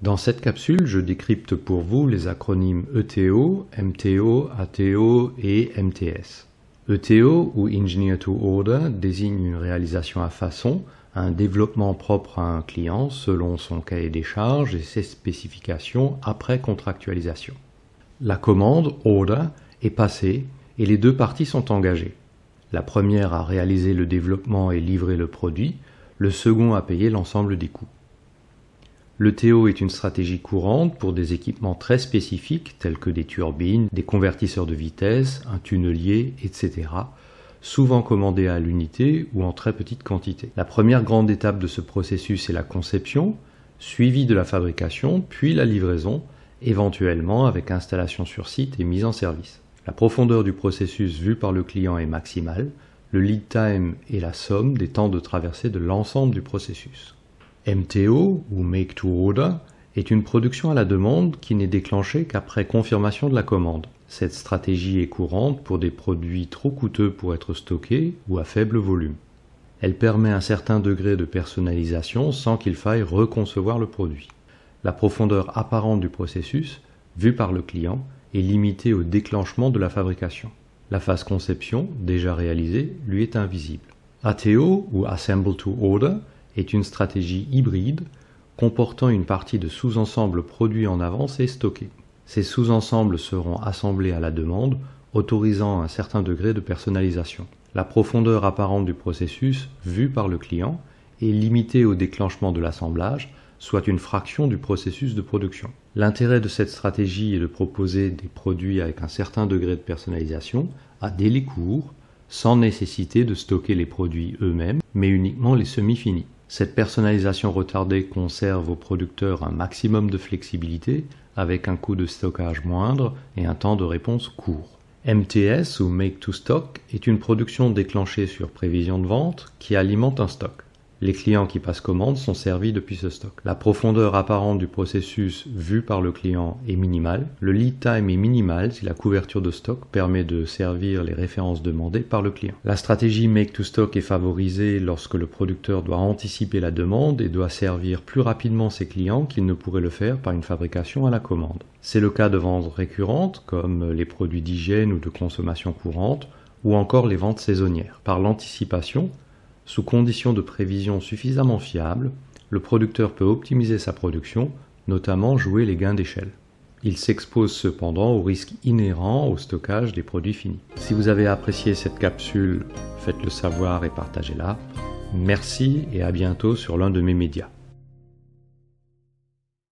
Dans cette capsule, je décrypte pour vous les acronymes ETO, MTO, ATO et MTS. ETO ou Engineer to Order désigne une réalisation à façon, un développement propre à un client selon son cahier des charges et ses spécifications après contractualisation. La commande Order est passée et les deux parties sont engagées. La première a réalisé le développement et livré le produit, le second a payé l'ensemble des coûts. Le TO est une stratégie courante pour des équipements très spécifiques tels que des turbines, des convertisseurs de vitesse, un tunnelier, etc., souvent commandés à l'unité ou en très petite quantité. La première grande étape de ce processus est la conception, suivie de la fabrication, puis la livraison, éventuellement avec installation sur site et mise en service. La profondeur du processus vu par le client est maximale, le lead time est la somme des temps de traversée de l'ensemble du processus. MTO ou Make to Order est une production à la demande qui n'est déclenchée qu'après confirmation de la commande. Cette stratégie est courante pour des produits trop coûteux pour être stockés ou à faible volume. Elle permet un certain degré de personnalisation sans qu'il faille reconcevoir le produit. La profondeur apparente du processus, vue par le client, est limitée au déclenchement de la fabrication. La phase conception, déjà réalisée, lui est invisible. ATO ou Assemble to Order est une stratégie hybride comportant une partie de sous-ensembles produits en avance et stockés. Ces sous-ensembles seront assemblés à la demande, autorisant un certain degré de personnalisation. La profondeur apparente du processus, vue par le client, est limitée au déclenchement de l'assemblage, soit une fraction du processus de production. L'intérêt de cette stratégie est de proposer des produits avec un certain degré de personnalisation à délai court, sans nécessité de stocker les produits eux-mêmes, mais uniquement les semi-finis. Cette personnalisation retardée conserve au producteur un maximum de flexibilité avec un coût de stockage moindre et un temps de réponse court. MTS ou Make to Stock est une production déclenchée sur prévision de vente qui alimente un stock. Les clients qui passent commande sont servis depuis ce stock. La profondeur apparente du processus vu par le client est minimale. Le lead time est minimal si la couverture de stock permet de servir les références demandées par le client. La stratégie make to stock est favorisée lorsque le producteur doit anticiper la demande et doit servir plus rapidement ses clients qu'il ne pourrait le faire par une fabrication à la commande. C'est le cas de ventes récurrentes comme les produits d'hygiène ou de consommation courante ou encore les ventes saisonnières. Par l'anticipation, sous conditions de prévision suffisamment fiables, le producteur peut optimiser sa production, notamment jouer les gains d'échelle. Il s'expose cependant au risque inhérent au stockage des produits finis. Si vous avez apprécié cette capsule, faites-le savoir et partagez-la. Merci et à bientôt sur l'un de mes médias.